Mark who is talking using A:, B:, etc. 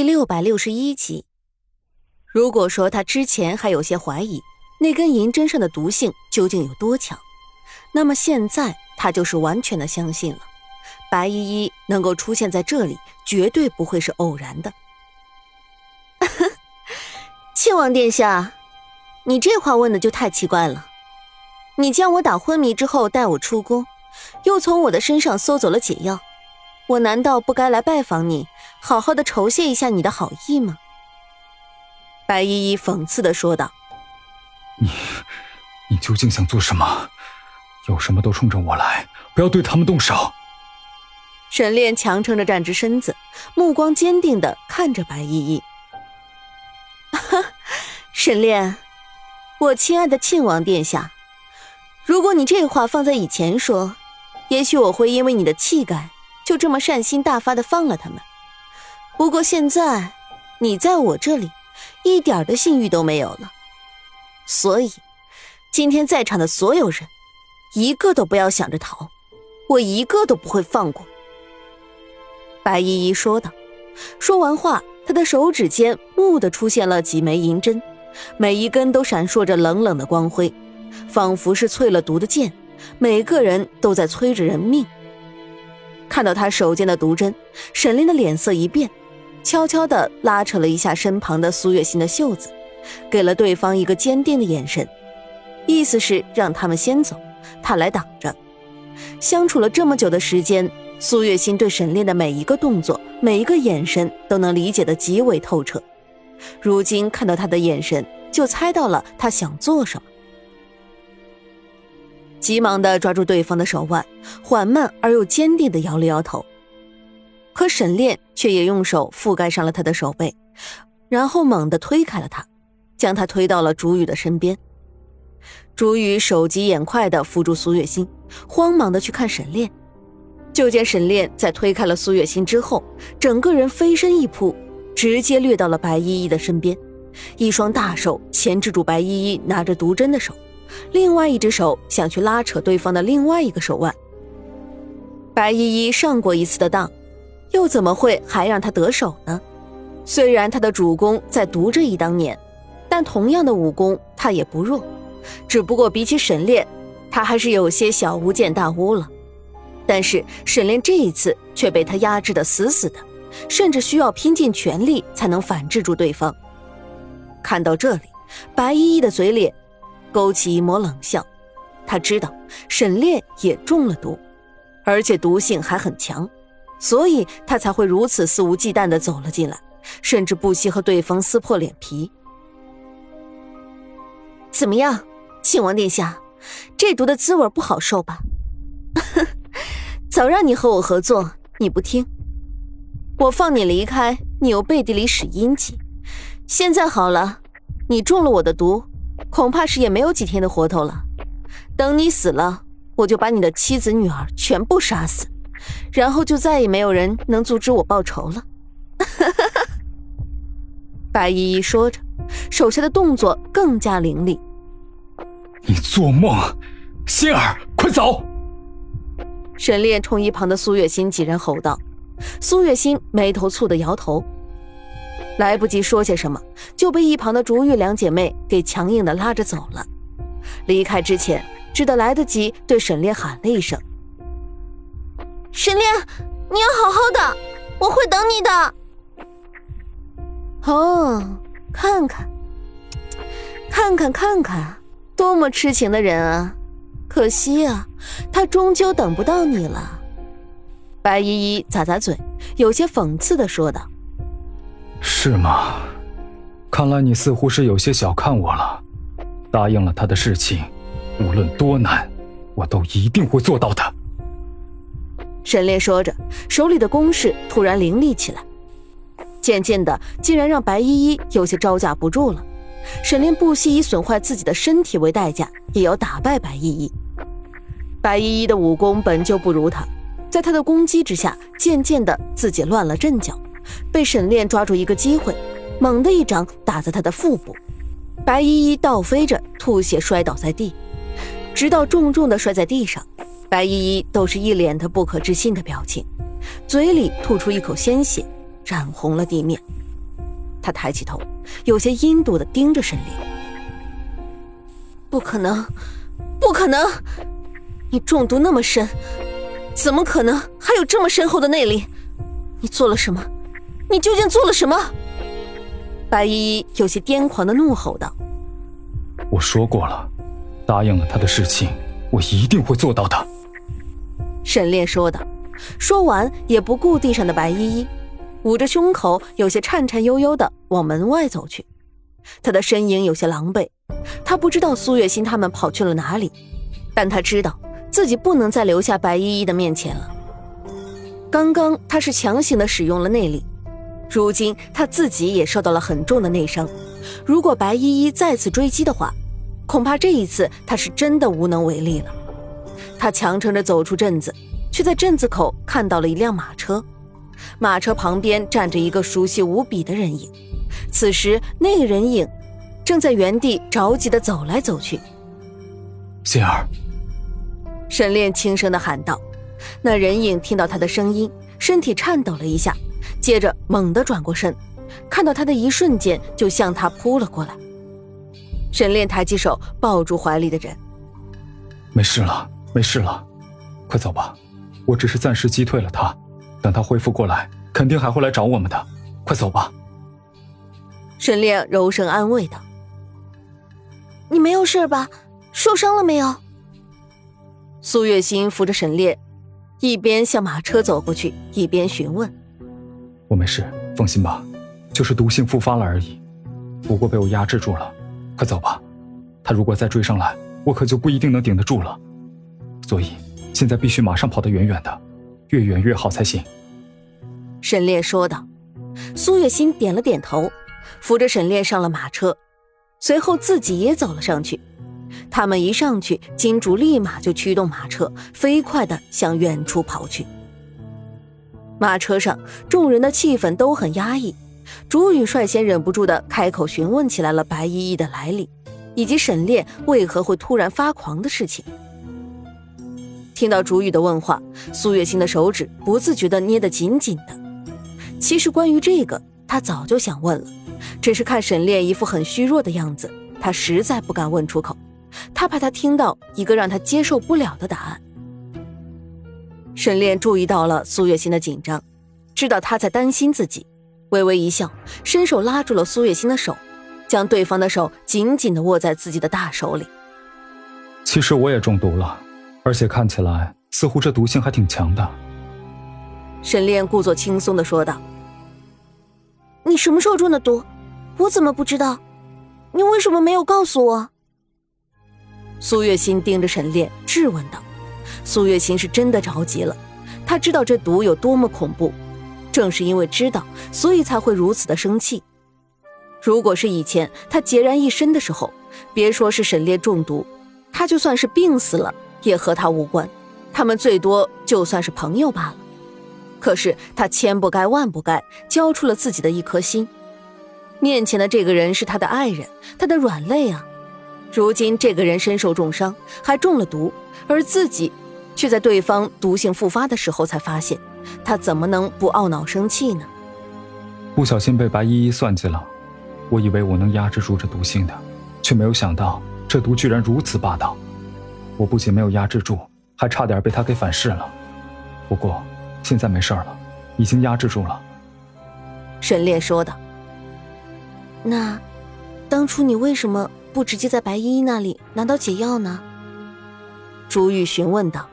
A: 第六百六十一集。如果说他之前还有些怀疑那根银针上的毒性究竟有多强，那么现在他就是完全的相信了。白依依能够出现在这里，绝对不会是偶然的。庆王殿下，你这话问的就太奇怪了。你将我打昏迷之后带我出宫，又从我的身上搜走了解药，我难道不该来拜访你？好好的酬谢一下你的好意吗？白依依讽刺的说道：“
B: 你，你究竟想做什么？有什么都冲着我来，不要对他们动手。”
A: 沈炼强撑着站直身子，目光坚定的看着白依依。沈炼，我亲爱的庆王殿下，如果你这话放在以前说，也许我会因为你的气概，就这么善心大发的放了他们。不过现在，你在我这里，一点的信誉都没有了。所以，今天在场的所有人，一个都不要想着逃，我一个都不会放过。白依依说道。说完话，她的手指间蓦地出现了几枚银针，每一根都闪烁着冷冷的光辉，仿佛是淬了毒的剑，每个人都在催着人命。看到他手间的毒针，沈炼的脸色一变。悄悄地拉扯了一下身旁的苏月心的袖子，给了对方一个坚定的眼神，意思是让他们先走，他来挡着。相处了这么久的时间，苏月心对沈炼的每一个动作、每一个眼神都能理解的极为透彻。如今看到他的眼神，就猜到了他想做什么，急忙的抓住对方的手腕，缓慢而又坚定的摇了摇头。可沈炼却也用手覆盖上了他的手背，然后猛地推开了他，将他推到了竹雨的身边。竹雨手疾眼快地扶住苏月心，慌忙地去看沈炼，就见沈炼在推开了苏月心之后，整个人飞身一扑，直接掠到了白依依的身边，一双大手钳制住白依依拿着毒针的手，另外一只手想去拉扯对方的另外一个手腕。白依依上过一次的当。又怎么会还让他得手呢？虽然他的主攻在毒这一当年，但同样的武功他也不弱，只不过比起沈炼，他还是有些小巫见大巫了。但是沈炼这一次却被他压制的死死的，甚至需要拼尽全力才能反制住对方。看到这里，白依依的嘴脸勾起一抹冷笑，他知道沈炼也中了毒，而且毒性还很强。所以他才会如此肆无忌惮的走了进来，甚至不惜和对方撕破脸皮。怎么样，庆王殿下，这毒的滋味不好受吧？早让你和我合作，你不听，我放你离开，你又背地里使阴气。现在好了，你中了我的毒，恐怕是也没有几天的活头了。等你死了，我就把你的妻子女儿全部杀死。然后就再也没有人能阻止我报仇了。白依依说着，手下的动作更加凌厉。
B: 你做梦，心儿，快走！
A: 沈炼冲一旁的苏月心几人吼道。苏月心眉头蹙的摇头，来不及说些什么，就被一旁的竹玉两姐妹给强硬的拉着走了。离开之前，只得来得及对沈炼喊了一声。
C: 沈炼，你要好好的，我会等你的。
A: 哦，看看，看看，看看，多么痴情的人啊！可惜啊，他终究等不到你了。白依依咂咂嘴，有些讽刺的说道：“
B: 是吗？看来你似乎是有些小看我了。答应了他的事情，无论多难，我都一定会做到的。”
A: 沈炼说着，手里的攻势突然凌厉起来，渐渐的，竟然让白依依有些招架不住了。沈炼不惜以损坏自己的身体为代价，也要打败白依依。白依依的武功本就不如他，在他的攻击之下，渐渐的自己乱了阵脚，被沈炼抓住一个机会，猛地一掌打在他的腹部，白依依倒飞着，吐血摔倒在地，直到重重的摔在地上。白依依都是一脸的不可置信的表情，嘴里吐出一口鲜血，染红了地面。他抬起头，有些阴毒的盯着沈炼。不可能，不可能！你中毒那么深，怎么可能还有这么深厚的内力？你做了什么？你究竟做了什么？白依依有些癫狂的怒吼道：“
B: 我说过了，答应了他的事情，我一定会做到的。”
A: 沈炼说道。说完，也不顾地上的白依依，捂着胸口，有些颤颤悠悠的往门外走去。他的身影有些狼狈，他不知道苏月心他们跑去了哪里，但他知道自己不能再留下白依依的面前了。刚刚他是强行的使用了内力，如今他自己也受到了很重的内伤。如果白依依再次追击的话，恐怕这一次他是真的无能为力了。他强撑着走出镇子，却在镇子口看到了一辆马车，马车旁边站着一个熟悉无比的人影。此时，那个人影正在原地着急的走来走去。
B: 心儿，
A: 沈炼轻声的喊道。那人影听到他的声音，身体颤抖了一下，接着猛地转过身，看到他的一瞬间，就向他扑了过来。沈炼抬起手抱住怀里的人：“
B: 没事了，没事了，快走吧。我只是暂时击退了他，等他恢复过来，肯定还会来找我们的。快走吧。”
A: 沈炼柔声安慰道：“
C: 你没有事吧？受伤了没有？”
A: 苏月心扶着沈炼。一边向马车走过去，一边询问：“
B: 我没事，放心吧，就是毒性复发了而已，不过被我压制住了。快走吧，他如果再追上来，我可就不一定能顶得住了。所以现在必须马上跑得远远的，越远越好才行。”
A: 沈烈说道。苏月心点了点头，扶着沈炼上了马车，随后自己也走了上去。他们一上去，金竹立马就驱动马车，飞快地向远处跑去。马车上，众人的气氛都很压抑。竹雨率先忍不住的开口询问起来了白依依的来历，以及沈炼为何会突然发狂的事情。听到竹雨的问话，苏月心的手指不自觉地捏得紧紧的。其实关于这个，他早就想问了，只是看沈炼一副很虚弱的样子，他实在不敢问出口。他怕他听到一个让他接受不了的答案。沈炼注意到了苏月心的紧张，知道他在担心自己，微微一笑，伸手拉住了苏月心的手，将对方的手紧紧地握在自己的大手里。
B: 其实我也中毒了，而且看起来似乎这毒性还挺强的。
A: 沈炼故作轻松的说道：“
C: 你什么时候中的毒？我怎么不知道？你为什么没有告诉我？”
A: 苏月心盯着沈炼，质问道：“苏月心是真的着急了，他知道这毒有多么恐怖，正是因为知道，所以才会如此的生气。如果是以前他孑然一身的时候，别说是沈炼中毒，他就算是病死了，也和他无关，他们最多就算是朋友罢了。可是他千不该万不该，交出了自己的一颗心。面前的这个人是他的爱人，他的软肋啊。”如今这个人身受重伤，还中了毒，而自己却在对方毒性复发的时候才发现，他怎么能不懊恼生气呢？
B: 不小心被白依依算计了，我以为我能压制住这毒性的，却没有想到这毒居然如此霸道。我不仅没有压制住，还差点被他给反噬了。不过现在没事了，已经压制住了。
A: 沈烈说道：“
C: 那，当初你为什么？”不直接在白依依那里拿到解药呢？
A: 朱玉询问道。